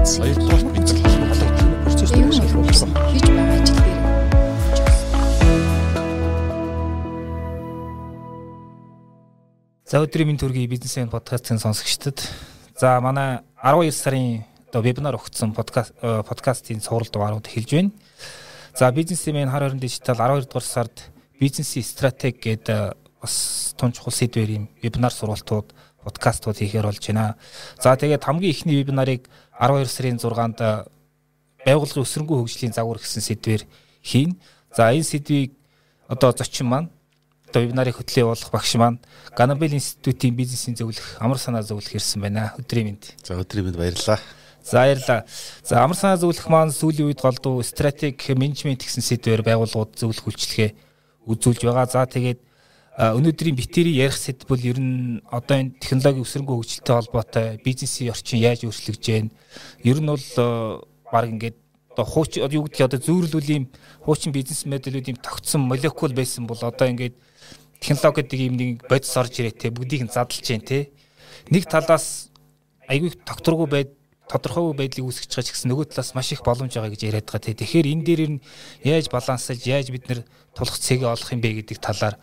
явагдсан. Хоёрдугаар бид холбогдох процесс дээр шалгуулсан. Хийж байгаа ажил дээр За өдрийн минь төргийн бизнесийн подкастын сонсогчдод за манай 12 сарын одоо вебинар өгсөн подкаст подкастын сурал дугаарууд эхэлж байна. За бизнесмен хар хорин дижитал 12 дугаар сард бизнесийн стратеги гэдэг бас тун чухал сэдвэр юм вебинар сургалтууд подкастууд хийхээр болж байна. За тэгээд хамгийн ихний вебинарыг 12 сарын 6-нд байгууллагын өсрөнгөө хөгжлийн загвар гэсэн сэдвэр хийн. За энэ сэдвийг одоо зочин маань одоо вебинарыг хөтлөө явуулах багш маань Ганабел институтийн бизнесийн зөвлөх амар санаа зөвлөх ирсэн байна. Өдрийн мэнд. За өдрийн мэнд баярлалаа. За баярлалаа. За амар санаа зөвлөх маань сүүлийн үед голдуу стратеги менежмент гэсэн сэдвээр байгууллагууд зөвлөх үйлчлэгээ үзүүлж байгаа. За тэгээд өнөөдрийн битэрийн ярих сэдв бол ер нь одоо энэ технологийн өсрөнгөө хөгжилтэй холбоотой бизнесийн орчин яаж өөрчлөгдөж байна. Ер нь бол баг ингээд одоо хуучин юу гэдгийг одоо зөөрлүүл ийм хуучин бизнес модулүүд ийм тогтсон молекул байсан бол одоо ингээд технологи гэдэг юм нэг бодис орж ирээ те бүгдийг нь задлж जैन те нэг талаас айгүй докторгүй байд тодорхойгүй байдлыг үүсгэж байгаа ч гэсэн нөгөө талаас маш их боломж байгаа гэж яриад байгаа те тэгэхээр энэ дээр нь яаж балансалж яаж бид нэр тулах цэгээ олох юм бэ гэдэг талаар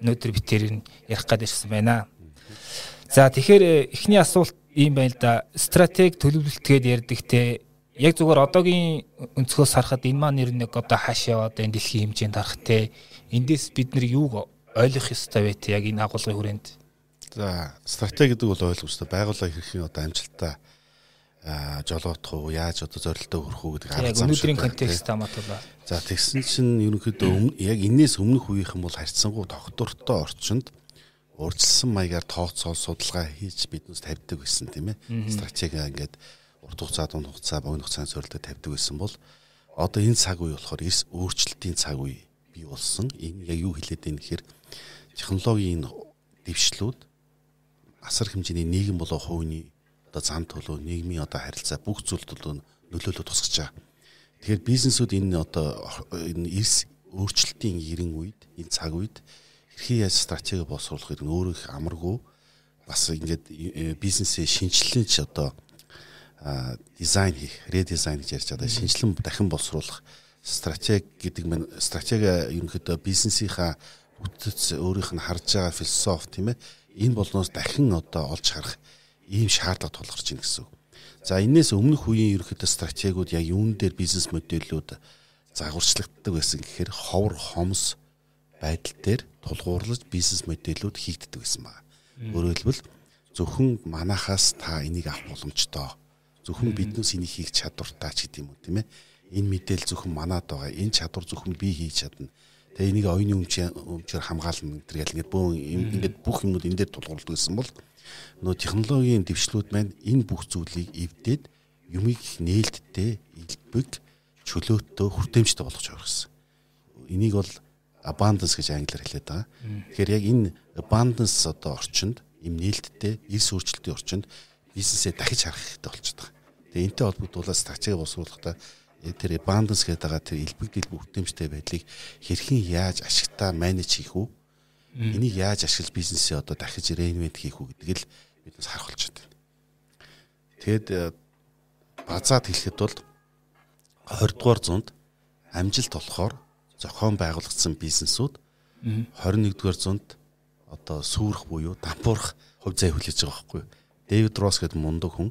өнөөдөр би тэр нь ярих гээд ирсэн байна. За тэгэхээр эхний асуулт ийм байна л да стратеги төлөвлөлтгээд ярьдаг те яг зүгээр одоогийн өнцгөөс харахад энэ маань нэр нэг одоо хааш яваад энэ дэлхийн хэмжээнд харах те эндээс бид нар юуг ойлгох ёстой вэ те яг энэ агуулгын хүрээнд. За стратеги гэдэг бол ойлгох ёстой. Байгууллага хэрхэн одоо амжилттай жолоодох уу, яаж одоо зорилтоо хүрэх үү гэдэг зам. Яг өнөөдрийн контекст хамаатуулаа. За тэгсэн чинь ерөнхийдөө яг энээс өмнөх үеийнхэн бол харьцангуй тогтвортой орчинд урьдчилсан маягаар тооцоол судалгаа хийж биднээс тавьдаг гэсэн тийм ээ. Стратеги ингээд урт хугацаа, дунд хугацаа, богино хугацааны зорилтоо тавьдаг байсан бол одоо энэ цаг үе болохоор эрс өөрчлөлтийн цаг үе бий болсон. Энэ яг юу хэлээд байна гэхээр технологийн дэвшлүүд асар хэмжээний нийгэм болоо хувийн одоо зам төлөө нийгмийн одоо харилцаа бүх зүйл төлөө нөлөөлөө тусгаж байгаа. Тэгэхээр бизнесүүд энэ одоо энэ эрс өөрчлөлтийн ирэн үед энэ цаг үед хэрхэн яаж стратеги боловсруулах гэдэг нь өөрөө их амаргүй бас ингээд э, бизнесээ шинжилэн ч одоо дизайн хийх, редизайн гэж ярьж байгаа. Шинжилэн дахин боловсруулах стратеги гэдэг нь стратеги ерөнхийдөө бизнесийнхаа бүтц өөрийнх нь харж байгаа философи тийм ээ энэ болноос дахин одоо олж харах ийм шаардлага тулгарч ийн гэсэн. За энээс өмнөх үеийн ерөнхийдөө стратегиуд яг юун дээр бизнес модельүүд загварчлагддаг байсан гэхээр ховор хомс байдал дээр тулгуурлаж бизнес модельүүд хийгддэг байсан байна. Өөрөөр хэлбэл зөвхөн манахаас та энийг авах боломжтой. Зөвхөн биднээс энийг хийх чадвартай ч гэдэм үү тийм ээ. Энэ мэдээлэл зөвхөн манад байгаа. Энэ чадвар зөвхөн би хийж чадна Тэгээ энийг оюуны өмчөөр хамгаална гэдэг ял ингээд бөө ингээд бүх юмнууд энэ дээр тулгуурлаж байсан бол нөө технологийн дэвшлүүд маань энэ бүх зүйлийг эвдээд юмыг нээлттэй, илбэг, чөлөөттэй, хүртээмжтэй болгож авах гэсэн. Энийг бол abundance гэж англиар хэлээд байгаа. Тэгэхээр яг энэ abundance одоо орчинд им нээлттэй, эрс өөрчлөлтийн орчинд бизнесээ дахиж харах хэрэгтэй болчиход байгаа. Тэгээ энтэй холбогдуулаад стратеги босруулахдаа тэр abundance гэдэг байгаа тэр элбэг дэлбэг хүртээмжтэй байдлыг хэрхэн яаж ашигтаа менеж хийх үү? Энийг яаж ашиглаж бизнесээ одоо дахиж reinvent хийх үү гэдгийг л биднес харах болж байна. Тэгэд э, базаад хэлэхэд бол 20 дугаар зуунд амжилт болохоор зохион байгуулагдсан бизнесүүд 21 дугаар зуунд одоо сүрэх буюу дампуурах хувь зай хүлээж байгаа байхгүй юу? Дэвид Росс гэдэг мундаг хүн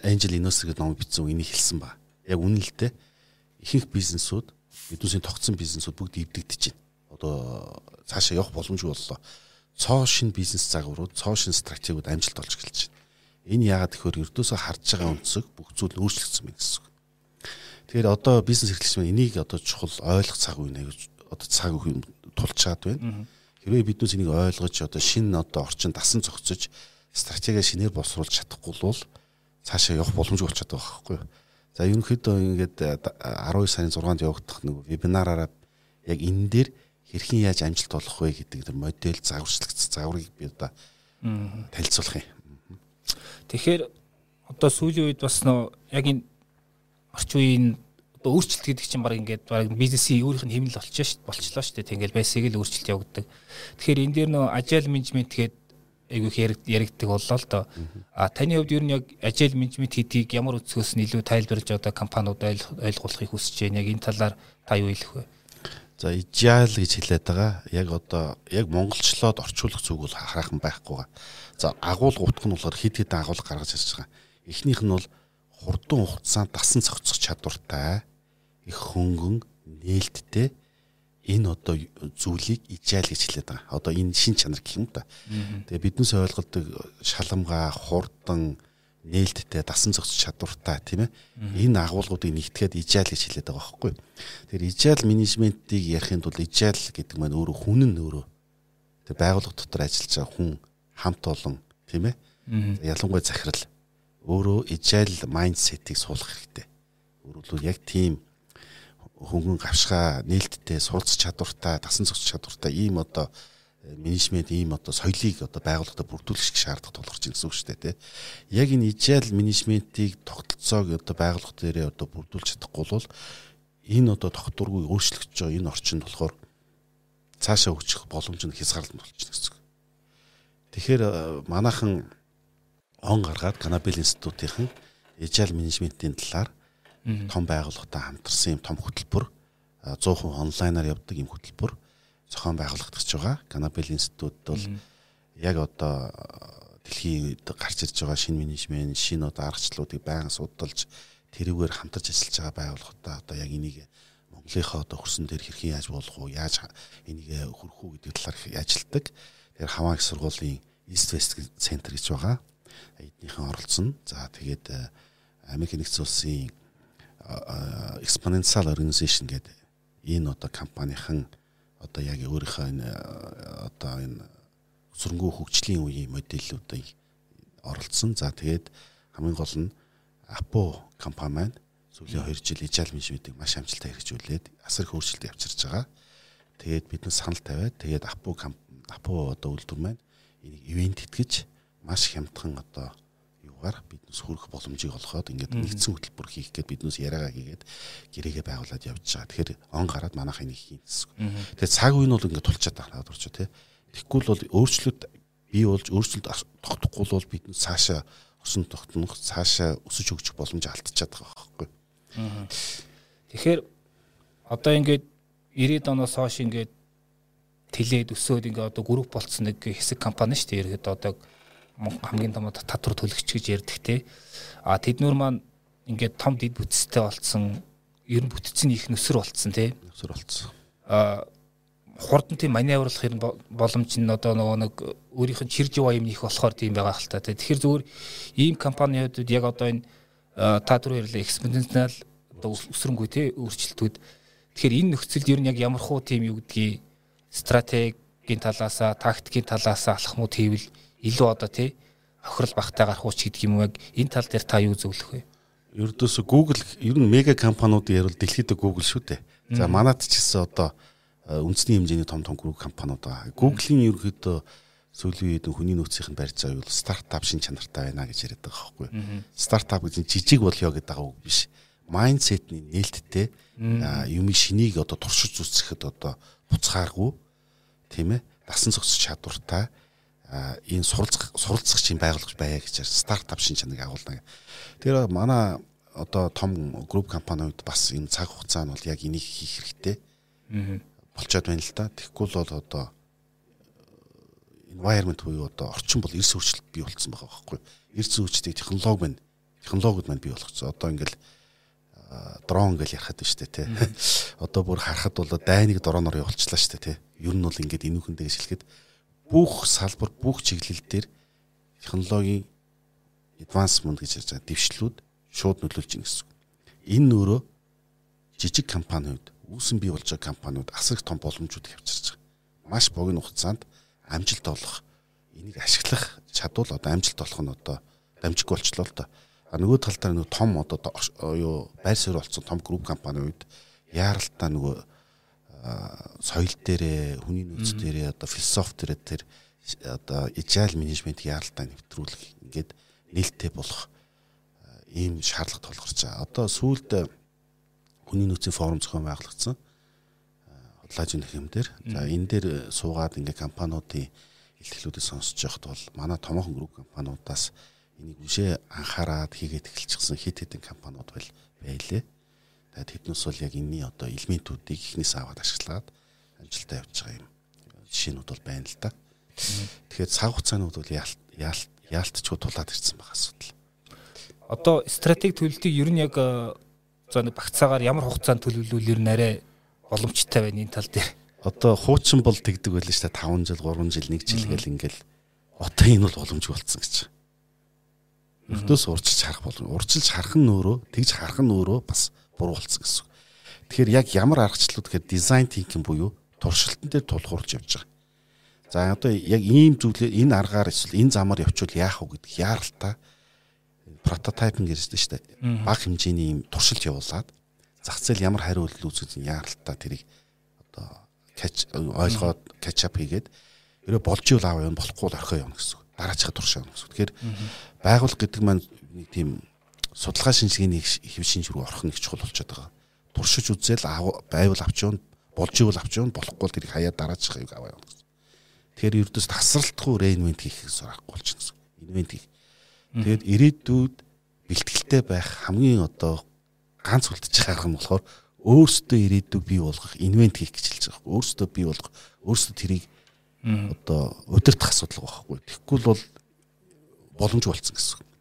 Angel Investor гэдэг ном бичсэн үнийг хэлсэн ба яг үнэлэлтэй ихэнх бизнесүүд эдүүсийн тогтсон бизнесүүд бүгд эвдэгдэж байна. Одоо цаашаа явах боломжгүй боллоо. Цоо шин бизнес загварууд, цоо шин стратегиуд амжилт олж эхэлж байна. Энэ яагаад гэхээр ердөөсөө харж байгаа өнцөг бүх зүйл өөрчлөгдсөн байна гэсэн үг. Тэгэхээр одоо бизнес эрхлэгч маань энийг одоо чухал ойлгох цаг үе нэ одоо цаг үе тулж чад байна. Хэрвээ биднээс энийг ойлгож одоо шинэ одоо орчин дасан зохицож стратеги шинээр боловсруулж чадахгүй бол цаашаа явах боломжгүй болчиход байгаа байхгүй юу? За ерөнхийдөө ингээд 12 сарын 6-нд явагдах нэг вебинараараа яг энэ дээр хэрхэн яаж амжилт олох вэ гэдэг тэр модель загварчлагдсан загварыг би одоо танилцуулах юм. Тэгэхээр одоо сүүлийн үед бас нөө яг энэ орчин үеийн одоо өөрчлөлт гэдэг чинь баг ингээд баг бизнесийн өөрийнх нь хэмнэл болчихоо шүү болчлоо шүү дээ. Тэгэл байсыг л өөрчлөлт явагддаг. Тэгэхээр энэ дээр нөө agile management гэдэг айгүйх яригддаг боллоо л доо. А таны хувьд ер нь яг ажил менежмент хийдгийг ямар өцгөөс нь илүү тайлбарлаж одоо компаниуд ойлгуулахыг хүсэж байна. Яг энэ талаар та юу хэлэх вэ? За ижаал гэж хэлээд байгаа. Яг одоо яг монголчлоод орчуулах зүг бол хараахан байхгүй. За агуулга утга нь болохоор хид хид агуулга гаргаж ирж байгаа. Эхнийх нь бол хурдан хугацаанд дасан зохицох чадвартай их хөнгөн нээлттэй энэ одоо зүйлийг ижаал гэж хэлээд байгаа. Одоо энэ шин чанар гэх юм да. Тэгээ биднээс ойлголдог шаламгаа, хурдан, нээлттэй, дасан зохицох чадвартай тийм ээ. Энэ агуулгуудыг нэгтгэхэд ижаал гэж хэлээд байгаа байхгүй. Тэгэхээр ижаал менежментийг ярихын тулд ижаал гэдэг маань өөрөө хүн нь өөрөө тэг байгууллага дотор ажиллаж байгаа хүн хамт олон тийм ээ. Ялангуяа захирал өөрөө ижаал майндсетийг суулгах хэрэгтэй. Өөрөлдвөл яг тийм хөнгөн гавшгаа нээлттэй суралцах чадвартай дасан зохицох чадвартай ийм одоо менежмент ийм одоо соёлыг одоо байгууллагад бүрдүүлэх шаардлага тулгарч гэсэн үг шүү дээ тий. Яг энэ ижил менежментийг тогтолцоог одоо байгууллага дээрээ одоо бүрдүүлж чадахгүй бол энэ одоо тогтворгүй өөрчлөгдөж байгаа энэ орчинд болохоор цаашаа хөгжих боломж нь хязгаарлалт болчихно гэсэн үг. Тэгэхээр э, манайхан он гаргаад Канабел институтийн ижил менежментийн талаар том байгууллагатай хамтарсан юм том хөтөлбөр 100% онлайнаар явдаг юм хөтөлбөр зохион байгуулагдаж байгаа. Канабел институт бол яг одоо дэлхийд гарч ирж байгаа шинэ менежмент, шинэ одоо аргачлалуудыг байнга судалж тэрүүгээр хамтарч ажиллаж байгаа байгууллагатай одоо яг энийг Монголынхаа одоо хөрсөн дээр хэрхэн яаж болох уу, яаж энийг хөрөх үү гэдэг талаар ажилтдаг. Тэгэхээр Хаваа их сургуулийн East West Center гэж байгаа. Эднийхэн оролцсон. За тэгээд Америк нэгдсэн улсын exponential organization гэдэг энэ одоо компанийн одоо яг өөрийнхөө энэ одоо энэ сүрнгүү хөгжлийн үеийн модельүүдийг оролцсон. За тэгээд хамгийн гол нь Апо компани маань сүүлийн 2 жил ижил менежментийг маш амжилттай хэрэгжүүлээд асар их өөрчлөлт явьчирч байгаа. Тэгээд бид нар санал тавиад тэгээд Апо Апо одоо үйлдвэр маань энийг ивент итгэж маш хямдхан одоо юугаар биднес хүрэх боломжийг олгоод ингээд нэгдсэн хөтөлбөр хийх гээд биднес яриагаа хийгээд гэрээгээ байгуулад явж байгаа. Тэгэхээр он гараад манайх энийг хийн гэсэн. Тэгэхээр цаг үе нь бол ингээд тулчаад байгаа дурч тий. Тэгэхгүй бол өөрчлөлт бий болж өөрчлөлт тогтохгүй бол биднес цаашаа осон тогтнох цаашаа өсөж хөгжих боломж алдчихад байгаа байхгүй. Тэгэхээр одоо ингээд 90-ад оноос хойш ингээд тэлээд өсөөд ингээд одоо групп болцсон нэг хэсэг компани шүү дээ. Ерхэд одоо хамгийн том татвар төлөгч гэж ярьдаг те. А тэднүүр маань ингээд том дид бүтцтэй болцсон ер нь бүтцийн их нүсэр болцсон те. Нүсэр болцсон. А хурдан тийм маневрлах юм боломж нь одоо нөгөө нэг өөрийнх нь чирж яваа юм их болохоор тийм байгаа хэл та. Тэгэхээр зүгээр ийм компаниудад яг одоо энэ та түрүү ярьлаа экспоненциал одоо өсрөнгөө те өөрчлөлтүүд. Тэгэхээр энэ нөхцөлд ер нь яг ямар хуу тийм юу гэдгийг стратегийн талаасаа, тактикийн талаасаа алхмууд хийвэл илүү одоо тий хохирол багтай гарах ууч гэдэг юм яг энэ тал дээр та юу зөвлөх вэ? Ердөөсө Google ер нь мега компаниудын ярил дэлхийд Google шүү дээ. За манайд ч гэсэн одоо э, үндэсний хэмжээний том том групп компаниуд байгаа. Google-ийн ерөнхийдөө сүүлийн үед хүний нөөцийн барьж байгаа юу стартап шин чанартай байна гэж яриад байгаа байхгүй. Стартап гэж жижиг болёо гэдэг байгаа үг биш. Майндсетний нээлттэй юм шинийг одоо туршиж үзэхэд одоо буцхааргүй тийм ээ дасан зогсох чадвартай энэ суралцах суралцах чинь байгуулах байя гэж стартап шин чанарыг агуулна. Тэр манай одоо том групп компаниуд бас энэ цаг хугацаа нь бол яг энийг хийх хэрэгтэй. болчоод байна л да. Тэгэхгүй бол одоо environment буюу одоо орчин бол эрс өөрчлөлт бий болцсон байгаа байхгүй. Эрс өөрчлөлтийг технологи байна. Технологиуд маань бий болгоцсон. Одоо ингээл дрон гэж ярихад байна шүү дээ тий. Одоо бүр харахад бол дайныг дроноор явуулчлаа шүү дээ тий. Ер нь бол ингээд энүүхэндээ хэлэхэд бүх салбар бүх чиглэл дээр технологийн advancement гэж ярьж байгаа дэвшлүүд шууд нөлөөлж байна гэсэн. Энэ өөрөө жижиг компаниуд, үүсэн бий болж байгаа компаниуд асар их том боломжууд авчирч байгаа. Маш богино хугацаанд амжилт олох, энийг ашиглах чадвал одоо амжилт олох нь одоо дамжиггүй болчлоо л доо. А нөгөө тал дээр нөгөө том одоо юу байр суурь болсон том групп компаниуд яаралтай нөгөө соёл дээрээ хүний нөөц дээрээ одоо философи дээрээ тэр одоо agile менежмент яаралтай нэвтрүүлэх ингээд нээлттэй болох ийм шаардлага тулгарч байгаа. Одоо сүүлд хүний нөөцийн форум зохион байгуулагдсан. Хотлоожийн хэм дээр. За энэ дээр суугаад ингээ компаниудын илтгэлүүдийг сонсож байхад бол манай томоохон групп компаниудаас энийг үшээ анхаарад хийгээд эхэлчихсэн хит хитэн компаниуд байл байлээ. Тэгээд тэднээс бол яг энэний одоо элементүүдийг ихнээс аваад ашиглаад амжилттай явж байгаа юм. Жишээнүүд бол байна л да. Тэгэхээр цаг хугацаанууд бол яалт яалт яалтчгүй тулаад ирсэн байгаа асуудал. Одоо стратеги төлөлтийг ер нь яг за нэг багцаагаар ямар хугацаанд төлөвлөвөл ер нь арай боломжтой байна энэ тал дээр. Одоо хуучин бол тэгдэг байлаа шүү дээ 5 жил 3 жил 1 жил гэл ингээл одоо энэ бол боломжгүй болсон гэж. Өртөөс урчилж харах боломж. Урчилж харах нь өөрөө тэгж харах нь өөрөө бас буруу болсон гэсэн. Тэгэхээр яг ямар аргачлалууд гэхээр дизайн тинкинг буюу туршилтан дээр тулгуурлаж явж байгаа. За одоо яг ийм зүйлээ энэ аргаар эсвэл энэ замаар явуучвал яах вэ гэдэг яаралтай прототипинг гэсэн шүү дээ. Баг хэмжээний ийм туршилт явуулаад зах зээл ямар хариу үйлдэл үүсгэж яаралтай тэрийг одоо catch ойлгоод up хийгээд ерөө болж ивэл аав юм болохгүй л орхио явна гэсэн. Дараачихад туршаа явна гэсэн. Тэгэхээр байгууллага гэдэг маань нэг тийм судалгаа шинжилгээний хэв шинж рүү орох нэг чухал болчиход байгаа. Туршиж үзэл байвал авч явна, болж ивэл авч явна, болохгүй л тэрийг хаяа дараачих юм аваа явна. Тэгэхээр ердөөс тасралтгүй рейнмент хийх гэсэн байхгүй болчихно. Инвент хийх. Тэгээд ирээдүйд бэлтгэлтэй байх хамгийн одоо ганц үлдчих арга нь болохоор өөрсдөө ирээдүйг бий болгох, инвент хийх гэж хэлж байгаа. Өөрсдөө бий болгох, өөрсдөө тэрийг одоо удирдах асуудал байхгүй. Тэгэхгүй бол боломж болсон гэсэн.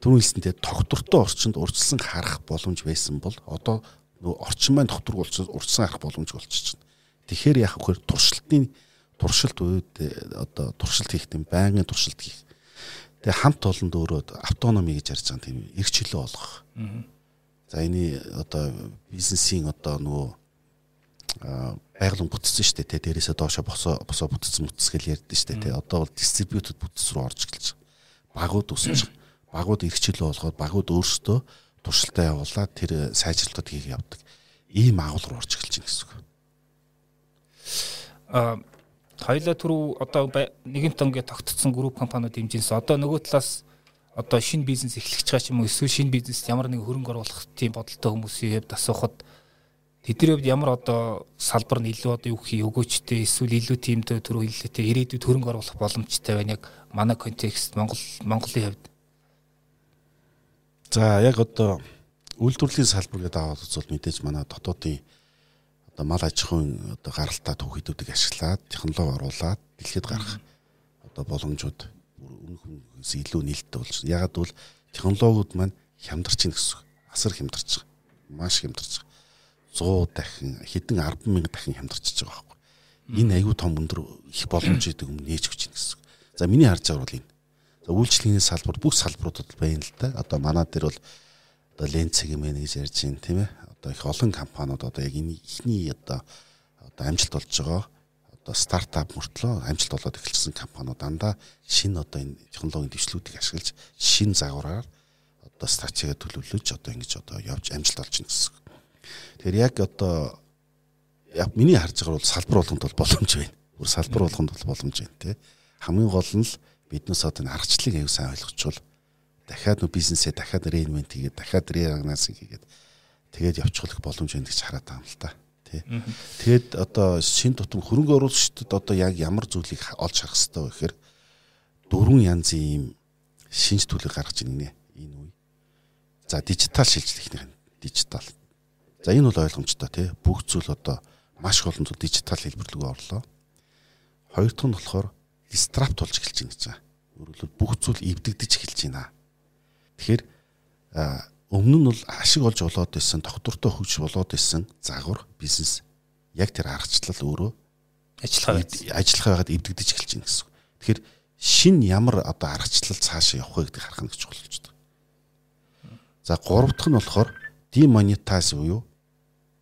Түрүү хэлсэнтэй тогтвортой орчинд урьдчилан харах боломж байсан бол одоо орчин маань тогтворгүй болчихсон урьдчилан харах боломж болчихж байна. Тэгэхээр яг хөр туршилтын туршилт үед одоо туршилт хийх тийм байнгын туршилт хийх. Тэгээ хамт олонд өөрөө автономи гэж ярьж байгаа тийм эрх чөлөө олгох. За энэ одоо бизнесийн одоо нөгөө байгаль бүтцсэн шүү дээ. Тэ дээрээсээ доошо босоо босоо бүтцсэн бүтцгэл ярьдэн шүү дээ. Тэ одоо бол дистрибьютед бүтц рүү орж эхэлж байгаа. Багууд өсөж багууд эрх чөлөө олгоод багууд өөрсдөө туршилтаа явуулаад тэр сайжралтууд хийх явдаг. Ийм агуул руу орж эхэлж байна гэсэн үг. Аа хоёлаа түрүү одоо нэгэнт ингээд тогтцсон групп компаниуд хэмжээс одоо нөгөө талаас одоо шинэ бизнес байгаа ч юм эсвэл шинэ бизнест ямар нэг хөрөнгө оруулах тийм бодолтой хүмүүсийн хувьд асуухад тэдний хувьд ямар одоо салбар нь илүү одоо юу юм өгөөчтэй эсвэл илүү тиймтэй түрүү хэллээтэй ирээдүйд хөрөнгө оруулах боломжтой байна яг манай контекст Монгол Монголын хувьд. За яг одоо үйлдвэрлэлийн салбар гэдэг аваад үзвэл мэдээж манай дотоодын одоо мал аж ахуйн одоо гаралтай түүхийдүүдийг ашиглаад технологи оруулаад дэлхийд гарах одоо боломжууд өмнөх хүнээс илүү нээлттэй болж байна. Ягаад гэвэл технологиуд маань хямдарч ийн гэсэн. Асар хямдарч байгаа. Маш хямдарч байгаа. 100 дахин хэдэн 10 мянга дахин хямдарч байгаа байхгүй. Энэ аюу тум өндөр их боломж идэг юм нээж өгч ийн гэсэн. За миний харж байгаа бол энэ. Үйлчлэгийн салбар бүх салбаруудад байна л да. Одоо манай дээр бол одоо ленц сегмент гэж ярьж байна тийм ээ одоо их олон компаниуд одоо яг энэ ихний одоо одоо амжилт болж байгаа одоо стартап мөртлөө амжилт болоод эхэлсэн компаниуд дандаа шинэ одоо энэ технологийн дэвшлүүдийг ашиглаж шинэ загвараар одоо стратеги төлөвлөж одоо ингэж одоо явж амжилт олж байна гэсэн. Тэгэхээр яг одоо яг миний харж байгаа бол салбар болгонд бол боломж байна. Бүр салбар болгонд бол боломж байна тий. Хамгийн гол нь л биднээс одоо аргачлалыг аяг сайн ойлгочвол дахиад нөө бизнесээ дахиад рейнмент хийгээд дахиад реагнаас хийгээд тэгээд явчихлах боломж байна гэж хараад байгаа юм л та. Тий. Тэгээд одоо шин тутам хөрөнгө оруулагчдад одоо яг ямар зүйлийг олж харах хэрэгтэй вэ гэхээр дөрвөн янзын ийм шинж төлөв гаргаж байна энэ үе. За дижитал шилжлэх нэг дижитал. За энэ бол ойлгомжтой тий. Бүх зүйл одоо маш олон зүйл дижитал хэлбэр рүү орлоо. Хоёр дахь нь болохоор дистрапт болж эхэлж байна гэж. Өөрөлд бүх зүйл эвдэгдэж эхэлж байна. Тэгэхээр өмнө нь бол ашиг олж болоод байсан, доктортой хөгж болоод байсан загвар бизнес яг тэр аргачлал өөрөө ажиллах ажиллах байгаад эвдэгдэж эхэлж байна гэсэн. Тэгэхээр шин ямар одоо аргачлал цаашаа явах вэ гэдгийг харах нь гэж болж байна. За гурав дахь нь болохоор демонетайз буюу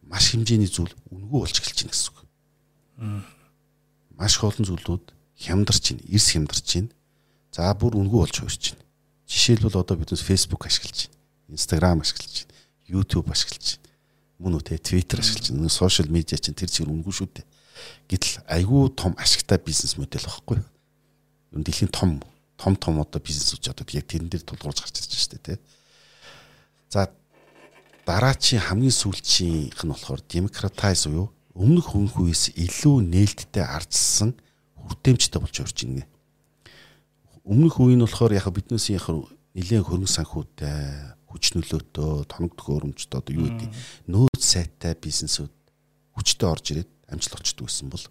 маш хэмжээний зүйл үнгүй болж эхэлж байна гэсэн үг. Маш олон зүйлүүд хямдарч байна, эрс хямдарч байна. За бүр үнгүй болж хувирч байна. Жишээлбэл одоо биднес Facebook ашиглаж байна Instagram ашиглаж байна. YouTube ашиглаж байна. Мөн үү те Twitter ашиглаж байна. Сошиал медиа чинь тэр чинь үнгүй шүү дээ. Гэтэл айгүй том ашигтай бизнес модель багхгүй. Юу дэлхийн том том том одоо бизнесүүд одоо яг тэрэн дээр тулгуурж гарч ирж байна шүү дээ те. За дараачийн хамгийн сүүлчийнх нь болохоор democratize буюу өмнөх хөнх үеэс илүү нээлттэй ардсан хүртээмжтэй болж орж ийнэ. Өмнөх үе нь болохоор яг биднээс яг нэлээд хөрөнгө санхүүтэй, хүч нөлөөтэй, тоног төхөөрөмжтэй одоо юу гэдэг нөөц сайтай бизнесүүд хүчтэй орж ирээд амжилт олчдөг гэсэн бол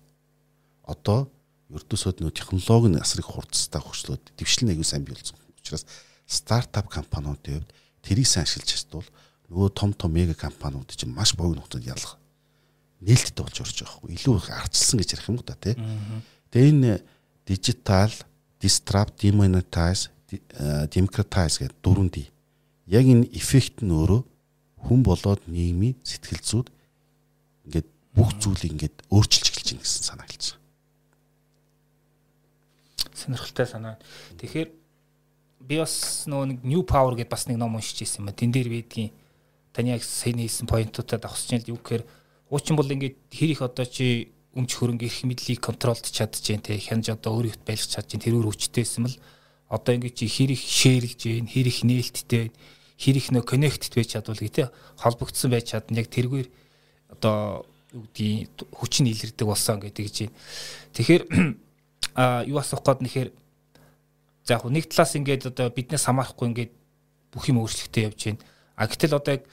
одоо ердөөсөө нөө технологи нь асар их хурцтай хөгжлөөд дэвшлэн аягүй сайн бий болсон. Учираас стартап компаниудын хувьд тэрийг сайн ашиглаж чадвал нөгөө том том мега компаниуд чинь маш богино хугацаанд ялах нээлттэй болж орж байгаа хгүй илүү арчилсан гэж ярих юм уу та тий. Тэгээ энэ digital disrupt demonetize democratize гэдэг дөрвөн ди. Яг энэ эффект нь өөрөө хүн болоод нийгмийн сэтгэл зүйд ингээд бүх зүйлийг ингээд өөрчилж эхэлж байна гэсэн санаа хэлсэн. Сонирхолтой санаа. Тэгэхээр би бас нөгөө нэг new power гэдээ бас нэг ном уншиж ирсэн юм ба. Тэн дээр бидгийн таны яг сайн хэлсэн поинтуудад авах чинь юу гэхээр Уучин бол ингээд хэр их одоо чи өмч хөрөнгө эрх мэдлийг контролд чадчихээн те хянж одоо өөр ихт байлгах чадчих тэрүүр хүчтэйсэн мэл одоо ингээд чи хэр их шеэрлж гээ хэр их нээлттэй хэр их нөө коннектд байж чадвал гэ те холбогдсон байж чадна яг тэргээр одоо юу гэдгийг хүч нь илэрдэг болсон гэдэг байна. Тэгэхээр а юу асуух гээд нэхэр за яг нэг талаас ингээд одоо биднээс хамаарахгүй ингээд бүх юм өөрчлөлттэй явж байна. А гэтэл одоо яг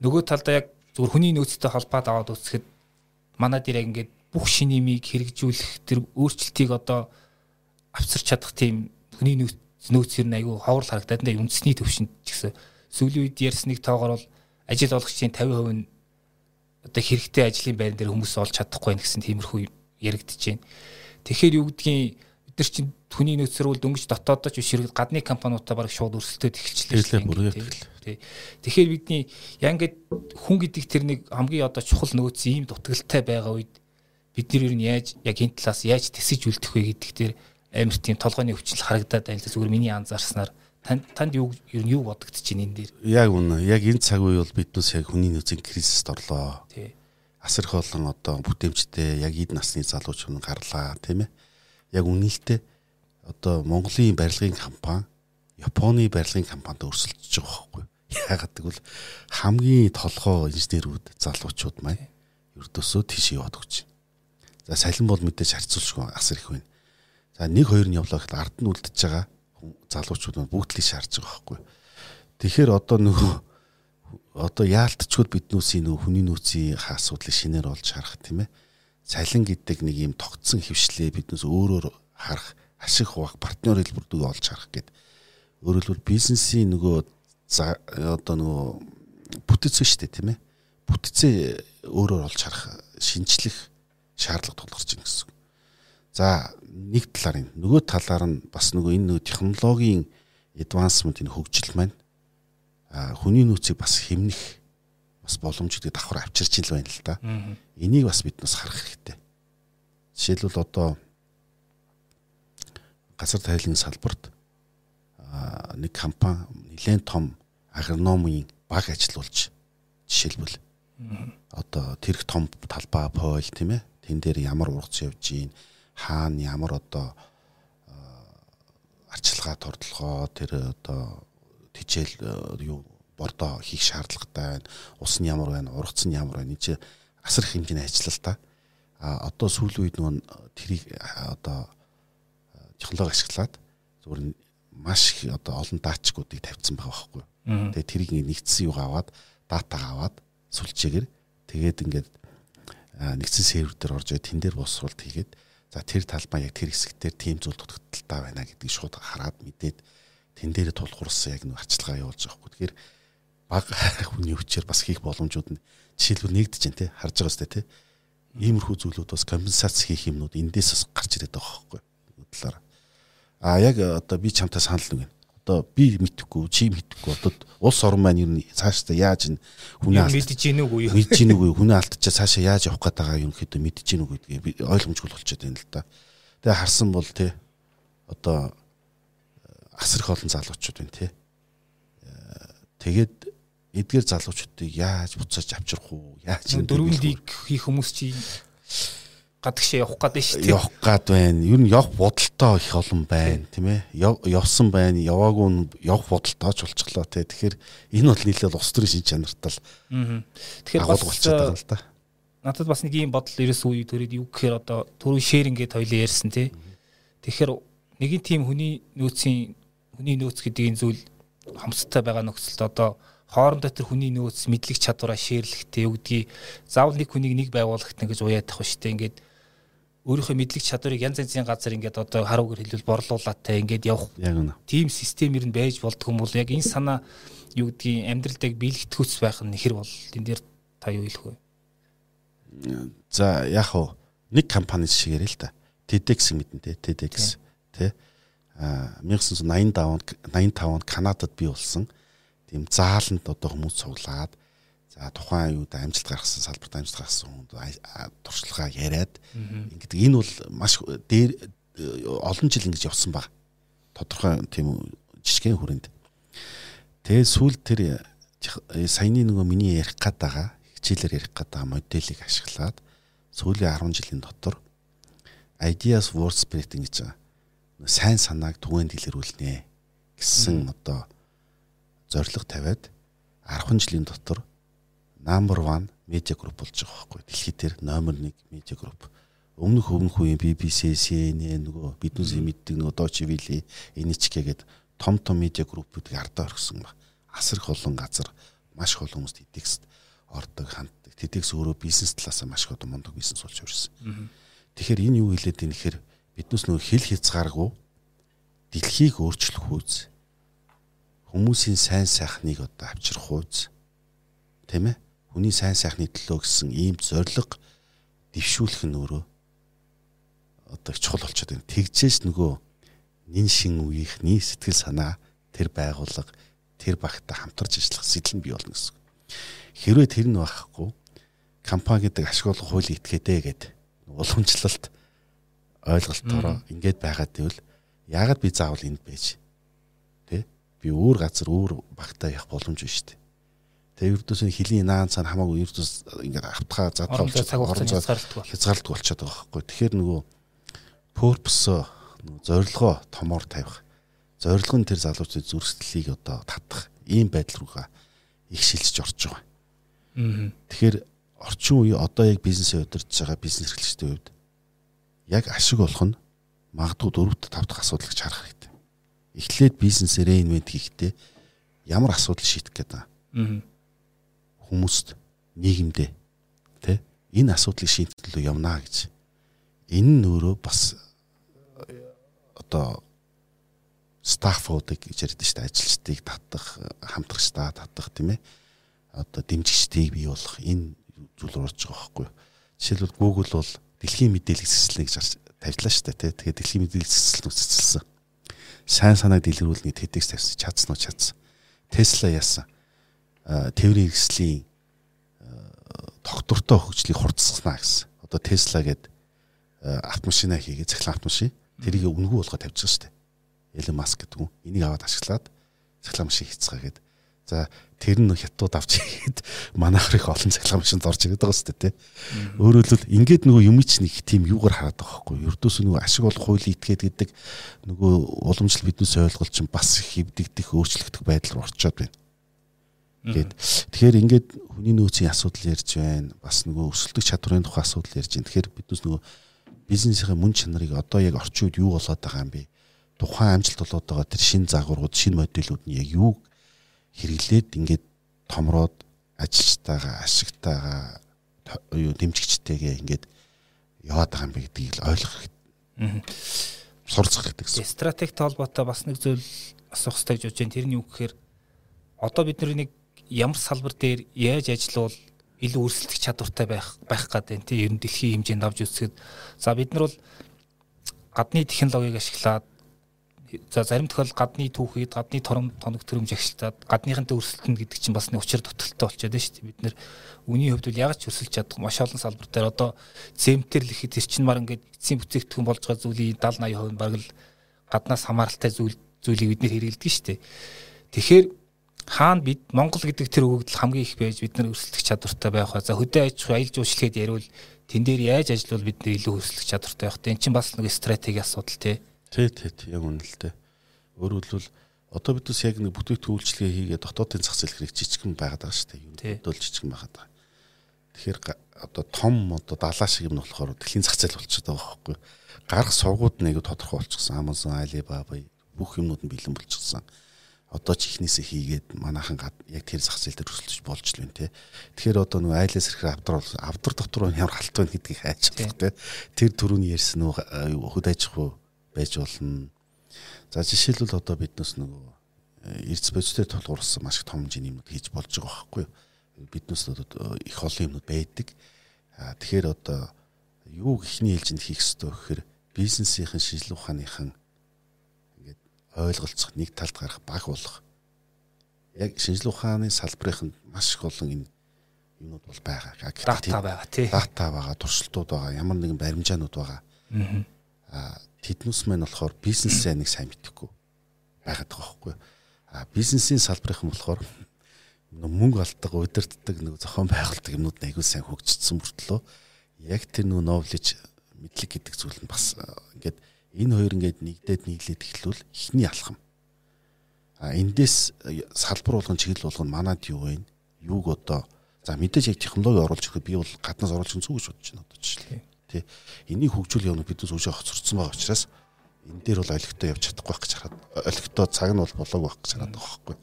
нөгөө талдаа яг зүгээр хүний нөөцтэй холбоод аваад үзэхэд манай дээр яг ингээд бүх шинимийг хэрэгжүүлэх тэр өөрчлөлтийг одоо авчирч чадах тийм хүний нөөц ер нь айгүй ховор харагдаад энэ үндэсний төвшөнд ч гэсэн сүүлийн үед ярьсныг тоогоор бол ажил олгогчдын 50% нь одоо хэрэгтэй ажлын байран дээр хүмүүс олж чадахгүй байх гэсэн тиймэрхүү яригдэж байна. Тэгэхээр юу гэдгийг бид нар чинь хүний нөөцөр бол дөнгөж дотоодоо ч биш хэрэг гадны компаниудаа баг шууд өрсөлдөд эхэлчихлээ. Тэгэхээр бидний яа ингээд хүн гэдэг тэр нэг хамгийн одоо чухал нөөц ийм дутагдaltaй байгаа үед бид нар нь яаж яг энэ талаас яаж тэсэж үлдэх вэ гэдэг тэр амар тийм толгойн өвчл харагдаад байна л зүгээр миний анзаарснаар. Танд танд юу ер нь юу бодогдож байна энэ дээр? Яг үнэ. Яг энэ цаг үе бол биднээс яг хүний нөөцийн кризист орлоо. Тий. Асар их олон одоо бүтээмжтэй яг эд насны залуучууд гарлаа тийм ээ. Яг үнэлтэд одоо Монголын барилгын компани Японы барилгын компанид өрсөлдөж байгаа байхгүй Яагаад гэвэл хамгийн толгоо инженерүүд залуучууд маань ердөөсөө тийш яваад өгч. За салин бол мэдээж харьцуулшгүй асар их байна. За нэг хоёр нь явлаа гэхэд ард нь үлдчихэж байгаа залуучууд нь бүгд л шаарж байгаа байхгүй. Тэгэхээр одоо нөгөө одоо яалтчгүй биднүүсийн нөгөө хүний нөөцийн асуудлыг шинээр олж харах тийм ээ. Салин гэдэг нэг юм тогтсон хөвшлээ биднээс өөрөөр харах ашиг хуваах партнер хэлбэрдүүг олж харах гэд. Өөрөөр хэлбэл бизнесийн нөгөө одоо нөгөө бүтцээ шүү дээ тийм ээ. Бүтцээ өөрөөр олж харах шинжлэх шаардлага тулгарч байна гэсэн. За нэг талаар энэ нөгөө талаар нь бас нөгөө энэ нөгөө технологийн advancement энэ хөгжил маань хүний нөөцийг бас хэмнэх бас боломжтой давхар авчирч ил байна л да. Энийг бас бид бас харах хэрэгтэй. Жишээлбэл одоо газар тайлын салбарт нэг компани нэлээд том агрономын баг ажилуулж жишээлбэл одоо тэрх том талбай пойл тийм ээ тэн дээр ямар ургац явж гин хаана ямар одоо арчилгаа тордлогоо тэр одоо тижэл юу бордоо хийх шаардлагатай байна. Ус нь ямар байна, ургац нь ямар байна. Энд чи асар их хэмжээний ажиллал та. А одоо сүүлийн үед нөгөө тэрийг одоо технологи ашиглаад зүгээр маш их одоо олон датчгуудыг тавьсан байгаа байхгүй. Тэгээ тэрийг нэгдсэн юг аваад дата аваад сүлжээгээр тэгээд ингээд нэгдсэн сервер дээр орж тэн дээр босруулалт хийгээд за тэр талбай яг тэр хэсэгтэр тийм зүйл дутагдaltaй байна гэдгийг шууд хараад мэдээд тэн дээр тулгуурсан яг нэг арчилгаа явуулж байгаа хгүй. Тэгэхээр баг хүний хүчээр бас хийх боломжууд нь жишээлбэл нэгдэж байна те харж байгаа сте те. Иймэрхүү зүйлүүд бас компенсац хийх юмнууд эндээс бас гарч ирээд байгаа хгүй. Талаараа. А яг одоо би чамтай санал нэг одоо би мэдхгүй чи мэдхгүй одоо улс орн маань юу цаашдаа яаж н хүний алдаж гин үгүй юу мэдж гин үгүй хүний алдчихаа цаашаа яаж явах гээд байгаа юм хэд мэдж гин үгүй гэдгийг ойлгомжгүй болчиход байна л да. Тэгээ харсан бол те одоо асар их олон залуучууд байна те. Тэгээд эдгээр залуучуудыг яаж буцааж авчрах уу? Яаж дөрвөн лиг хийх хүмүүс чи гадагшаа явах байна шүү дээ. Явах гээд байна. Ер нь явах бодолтой их олон байна, тийм ээ. Явсан байна, яваагүй нь явах бодолтой ч болчихлоо те. Тэгэхээр энэ бол нийлээд улс төрийн шин чанартай л. Тэгэхээр агуулгуулчихад байгаа л да. надад бас нэг юм бодол ерөөс үе төрөд юу гэхээр одоо түрүү шэр ингээд хоёлоо ярьсан тий. Тэгэхээр нэг нь тийм хүний нөөцийн хүний нөөц гэдэг энэ зүйл хомстой байгаа нөхцөлд одоо хоорондоо тэр хүний нөөц мэдлэг чадвараа шеэрлэхтэй юу гэдгийг заавал нэг хүнийг нэг байгууллагт ингэж уяадах ба штэ ингээд өөрийнхөө мэдлэг чадварыг янз янзын газар ингээд одоо харуугаар хэлбэл борлуулаатай ингээд явах. Тим системэр нь байж болдго юм бол яг энэ санаа юу гэдгийг амьдралд яг биелэгдэхүйц байх нь хэр бол тэн дээр та юу хэлэх вэ? За яг хуу нэг компани шиг ярил л да. TEDx мэдэн те TEDx те а 1985 онд 85 онд Канадад бий болсон тийм зааланд одоо хүмүүс цуглаад за тухайн юуд амжилт гаргасан салбарт амжилт гаргасан хүнд туршлагаа яриад ингээд энэ бол маш дээр олон жил ингэж явсан баг. Тодорхой тийм жижигхэн хүрээнд. Тэгээ сүүл тэр саяны нөгөө миний ярих гад байгаа хичээлээр ярих гад байгаа моделийг ашиглаад сүүлийн 10 жилийн дотор ideas word spirit гэж байгаа. Сайн санааг түгэнд илэрүүлнэ гэсэн одоо зорилго тавиад 10 жилийн дотор number 1 медиа групп болж байгаа байхгүй дэлхийд тэр номер 1 медиа групп өмнөх өмнөх үеийн BBC, CNN нөгөө биднээс мэддэг нөгөө Deutsche Welle, NHK гээд том том медиа группүүдийг ардаа орхисон ба. Асар их олон газар маш их олон хүмүүс TEDx ордог ханддаг. TEDx өөрөө бизнес талаасаа маш их одоо мундаг бизнес болж өрсөн. Тэгэхээр энэ юу хэлээд ийм нэхэр биднээс нөгөө хэл хязгааргүй дэлхийг өөрчлөх үз хүмүүсийн сайн сайхныг одоо авчрах үз тийм ээ хүний сайн сайхны төлөө гэсэн ийм зориг дэвшүүлэх нь өөрөө одоо чухал болчиход байна. Тэгжээс нөгөө нин шин үеийнхний сэтгэл санаа тэр байгууллага тэр багтаа хамтарч ажиллах сэтэл нь бий болно гэсэн. Хэрвээ тэр нь байхгүй компани гэдэг ашиглах хуулийн этгээдээ гэдэг уламжлалт ойлголтоороо ингээд байгаад ивэл яагаад би заавал энд байж тэ би өөр газар өөр багтаа явах боломж биш тэ Тэгээ ердөөс нь хилийн наан цаана хамаагүй ердөөс ингээд автхаа задгаа болчиход хязгаарлалт болчиход байгаа байхгүй. Тэгэхээр нөгөө purpose нөгөө зорилгоо томоор тавих. Зорилго нь тэр залуучуудын зүрхсэтлийг одоо татах ийм байдал руугаа их шилжиж орж байгаа. Тэгэхээр орчин үе одоо яг бизнесээ удирдах байгаа бизнес эрхлэгчдийн хувьд яг ашиг олох нь магадгүй дөрөвт тавд дахь асуудал гэж харах хэрэгтэй. Эхлээд бизнес рейнмент хийхдээ ямар асуудал шийдэх гээд байгаа. Хүмүүст нийгэмдээ тэ энэ асуудлыг шийдэх төлөө явна гэж. Энэ нь өөрөө бас одоо стаффуудыг гэж ярьдэн шүү дээ ажилчдыг татах хамтрагчдаа татах тийм ээ одоо дэмжигчдийг бий болох энэ зүйл орж байгаа байхгүй. Жишээлбэл Google бол дэлхийн мэдээлэл хэсэслэнэ гэж тавьлаа шүү дээ тий. Тэгээд дэлхийн мэдээлэл хэсэслэл үсэлсэн. Сайн санааг дэлгэрүүлнэ TEDx тавьсан чадсан уу чадсан. Tesla яасан. Тэврийн хэрэгслийн тогтвортой хөгжлийг хурцсанаа гэсэн. Одоо Tesla гэдэг автомашина хийгээ цахилгаан автомашин тэрийг өнгөө болгоод тавьчихсан шүү дээ. Elon Musk гэдэг хүн энийг аваад ашиглаад цахилгаан машин хийцгаа гэдэг За тэр нь хятад авч ихэд манайх их олон цахилгаан машинд орж ирээд байгаа шүү дээ. Өөрөөр хэлбэл ингээд нөгөө юм чинь их тийм юугаар хараад байгаа байхгүй. Ердөөс нөгөө ашиг олох хуулийн этгээд гэдэг нөгөө уламжлал биднээс ойлголт чинь бас хөвдөгдөх өөрчлөгдөх байдал руу орчоод байна. Гэт тэгэхээр ингээд хүний нөөцийн асуудал ярьж байна. Бас нөгөө өсөлтөх чадварын тухай асуудал ярьж байна. Тэгэхээр биднээс нөгөө бизнесийн мөн чанарыг одоо яг орчин үед юу болоод байгаа юм бэ? Тухайн амжилт болоод байгаа тэр шин загварууд, шин модулууд нь яг юу хэрэглээд ингээд томроод ажилчтайгаа ашигтайгаа юу дэмжигчтэйгээ ингээд яваад байгаа юм бэ гэдгийг л ойлгох хэрэгтэй. Сурцах хэрэгтэй гэсэн. Стратегт холбоотой бас нэг зүйл асуух хэрэгтэй гэж бодож байна. Тэр нь юу гэхээр одоо бид нэг ямар салбар дээр яаж ажиллавал илүү өрсөлдөх чадвартай байх байх гэдэг тийм ер нь дэлхийн хэмжээнд авч үзэхэд за бид нар бол гадны технологиг ашиглаад за зарим тохиолдолд гадны түүхийд гадны торон тоног төрөмж агшилтаад гадныхантай өрсөлдөн гэдэг чинь бас нэг учир дуталттай болчиход байна шүү дээ. Бид нэр үний хувьд бол яг ч өрсөлж чадах маш олон салбар дээр одоо цементэр л ихэд тэр чинь мар ингээд эцсийн бүтээгдэхүүн болж байгаа зүйлийн 70 80% нь баг л гаднаас хамааралтай зүйл зүйлийг бид нэр хэрэгэлдэг шүү дээ. Тэгэхээр хаана бид Монгол гэдэг тэр өгөгдөл хамгийн их байж бид нар өрсөлдөх чадвартай байх ба. За хөдөө аж ахуй аялал жуулчлалгээд яривал тэн дээр яаж ажиллавал бид нар илүү өрсөлдөх чадвартай байх. Тэн чинь бас нэг стратеги асуудал тий. Тий, тий, яг үнэлтэй. Өөрөөр хэлбэл одоо бидээс яг нэг бүтээгдэхүүн үйлчлэгээ хийгээд дотоодын зах зээл хэрэг жижигхэн байгаад байгаа шүү дээ. Юу бодвол жижигхэн байгаад байгаа. Тэгэхээр одоо том одоо далаа шиг юм болохоор дэлхийн зах зээл болчиход байгаа байхгүй. Гарах сургууд нэг тодорхой болчихсон. Amazon, Alibaba бүх юмнууд нь бэлэн болчихсон. Одоо ч ихнээсээ хийгээд манайхан яг тэр зах зээл дээр өрсөлдөж болж л байна те. Тэгэхээр одоо нөгөө айлаас ирэхээр авдар бол авдар дотор ямар халт байна гэдгийг хайж чадах те. Тэр түрүүний ярьсан нөгөө хөд аж ахуй байж болно. За жишээлбэл одоо биднес нөгөө эрдэс бодистой тулгуурсан маш их том хэмжээний юмнууд хийж болж байгаа байхгүй юу? Биднес одоо их олон юмнууд байдаг. Тэгэхээр одоо юу ихний ээлжинд хийх ёстой гэхээр бизнесийн шинжилгээ ухааныхан ойлголцох нэг талд гарах баг болох. Яг шинжилгээ ухааны салбарын маш их олон энэ юмнууд бол байгаа. Дата байгаа тий. Дата байгаа, туршилтууд байгаа, ямар нэгэн баримжаанууд байгаа. Аа тэднүүс маань болохоор бизнесээ нэг сайн мэдхгүй байгаад байгаа байхгүй юу? А бизнесийн салбарын болохоор мөнгө алддаг, удирддаг нэг зохион байгуулалт юмнууд айгүй сайн хөгжсөн мөртлөө яг тэр нөө knowledge мэдлэг гэдэг зүйл нь бас ингээд энэ хоёр ингээд нэгдээд нийлээд эхлүүл ихний алхам. А эндээс салбар болгон чиглэл болгон манад юу вэ? Юуг одоо за мэдээж яг технологи оруулж ирэхэд би бол гаднаас оруулж байгаа зүг гэж бодож байна одоо жишээ. Тэ. Энийг хөгжүүл явна бид зүгшээ хоцорсон байгаа учраас энэ дээр бол олигтой явж чадахгүй байх гэж хараад олигтой цаг нь бол болоог байх гэж хараад байгаа байхгүй.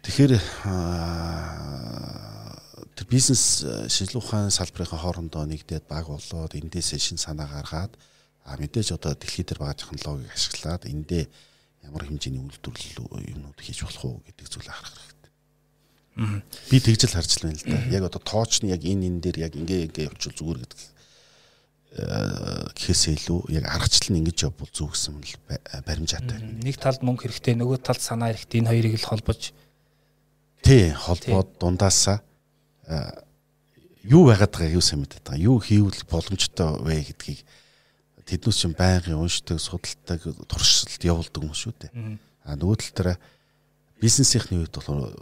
Тэгэхээр тэр бизнес шинжилгээ ухааны салбарын хоорондоо нэгдээд баг болоод эндээс шин санаа гаргаад а мэдээж одоо дэлхийд дээр байгаа технологиг ашиглаад эндээ ямар хэмжээний үйлдвэрлэл юмнууд хийж болох уу гэдэг зүйлийг харах хэрэгтэй. Би тэгж л харж байна л да. Яг одоо тоочны яг энэ энэ дээр яг ингээ ингээ явуул зүгээр гэдэг гэхээсээ илүү яг аргачлал нь ингэж явбал зүг гэсэн л баримжаатай. Нэг талд мөнгө хэрэгтэй, нөгөө талд санаа хэрэгтэй. Энэ хоёрыг л холбож тий холбоод дундаасаа юу байгаад байгаа юу сайн мэдээд байгаа. Юу хийвэл боломжтой вэ гэдгийг тэднээс чинь байнгын уншдаг, судалдаг, туршилт явуулдаг юм шүү дээ. А нөгөө тал дээр бизнесийнхний үед болохоор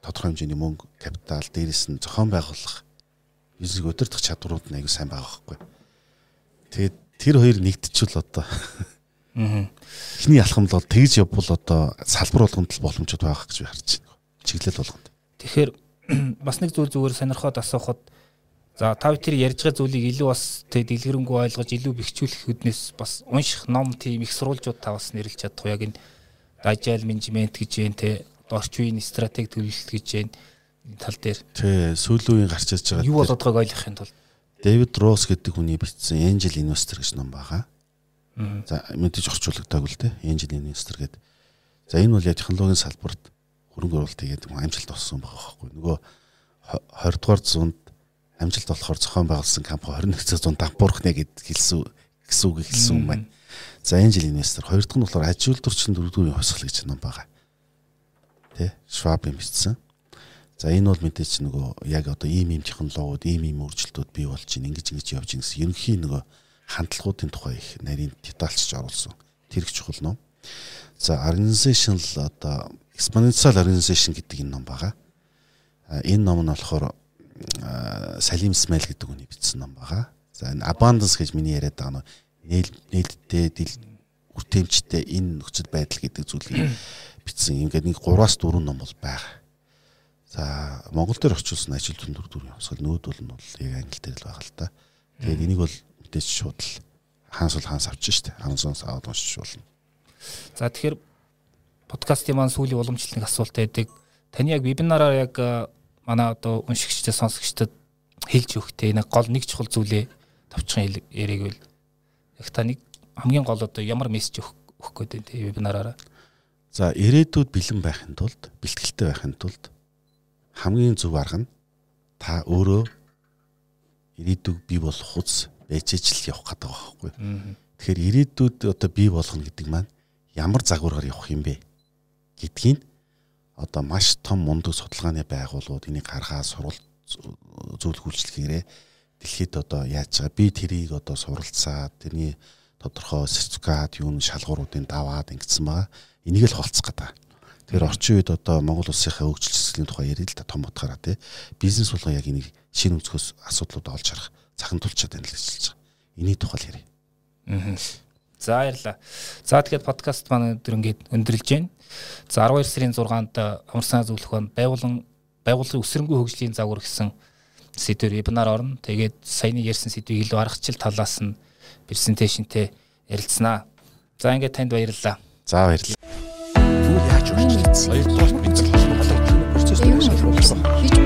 тодорхой хэмжээний мөнгө, капитал, дээрээс нь зохион байгуулах бизнесийг удирдах чадварууд нь аягүй сайн байгаа байхгүй. Тэгээд тэр хоёр нэгдчихвэл одоо эхний алхамд бол тэгж явбал одоо салбар болгонд л боломжууд байгаа гэж би харж байна. Чиглэл болгонд. Тэгэхээр бас нэг зүйл зүгээр сонирхоод асуухад за тав тэр ярьж байгаа зүйлийг илүү бас тэг дэлгэрэнгүй ойлгож илүү бэхжүүлэх хөднөөс бас унших ном тийм их сурвалжууд та бас нэрлэж чадах яг энэ agile management гэж байна те орчин үеийн стратеги төлөвлөлт гэж энэ тал дээр. Тий, сүүлийн үеийн гарч ирж байгаа. Юу болоод байгааг ойлгохын тулд Дэвид Росс гэдэг хүний бичсэн Angel Investor гэж ном байгаа. За мэдээж орчуулдаг л дээ. Angel Investor гэдэг. За энэ бол яг технологийн салбарт хөрөнгө оруулалт хийгээд амжилт олсон байгаа байхгүй. Нөгөө 20 дугаар зуунд амжилт болохоор зохион байгуулсан компани 21 зуун дампуурхнэ гэд хэлсэн гэсэн үг хэлсэн юм байна. За Angel Investor хоёр дахь нь болохоор аж үйлдвэрчин дөрөвдүгээр хувьсгал гэж ном байгаа. Тэ? Schwab-ийн бичсэн. За энэ бол мэдээч нөгөө яг одоо ийм ийм технологиуд, ийм ийм өөрчлөлтүүд бий болж байна. Ингэж ингэж явж байна гэсэн ерөнхий нөгөө хандлагуудын тухай их нарийн детальчж оруулсан. Тэр их чухал ном. За organizational одоо exponential organization гэдэг энэ ном байгаа. Энэ ном нь болохоор Салим Смайл гэдэг хүний бичсэн ном байгаа. За энэ abundance гэж миний яриад байгаа нь нээлттэй үртэмжтэй энэ нөхцөл байдал гэдэг зүйлийг бичсэн. Ингээд нэг 3-аас 4 ном бол байгаа. За Монгол дээр орчуулсан ажил дүндүр дүрийн хувьсгал нүүдэл нь бол яг англи дээр л байгаа л да. Тэгээд энийг бол мэдээж шууд л хаанс бол хаанс авчих штэ. Амазоноос аваад уншиж болно. За тэгэхээр подкастын маань сүүлийн уламжлалтын асуулт байдаг. Таны яг вебинараар яг манай одоо уншигчдад сонсогчдод хэлж өгөхтэй нэг гол нэг чухал зүйлээ товчхон яриг үл. Яг та нэг хамгийн гол одоо ямар мессеж өгөх гээд байна вебинараараа. За ирээдүйд бэлэн байхын тулд, бэлтгэлтэй байхын тулд хамгийн зөв арга нь та өөрөө ирээдүг бий болох хүс байжээч л явах гэдэг байхгүй. Тэгэхээр ирээдүйд одоо бий болгоно гэдэг маань ямар загвараар явах юм бэ гэдгийг одоо маш том мундаг судалгааны байгууллагууд энийг гаргаад сурвал зүйл хүчлэхээрээ дэлхийд одоо яаж байгаа би тэрийг одоо суралцаад тэрний тодорхой сертификат юу шалгууруудын даваад ингэсэн байгаа энийг л холцох гэдэг. Тэгэхээр орчин үед одоо Монгол улсынхаа хөгжил тухай ярил л да том утгаараа тий. Бизнес болгоо яг энийг шинэ өнцгөөс асуудлууд олж харах цахан тулчаад байна л гэж хэлж байгаа. Эний тухай ярив. Аа. За баярлаа. За тэгээд подкаст маань өндөр ингээд өндөрлж байна. За 12 сарын 6-нд Амарсан зөвлөх байн байгуулан байгууллагын өсрөнгөө хөгжлийн загвар гэсэн сэдвэр вебинар орно. Тэгээд саяны ярьсан сэдвийг илүү аргачлал талаас нь презентацийнтэй ярилцсанаа. За ингээд танд баярлалаа. За баярлалаа. Юу яаж үргэлжлүүлсэн? Баярлалаа. Бид зөвхөн болоод процесстэй ажиллаж байна.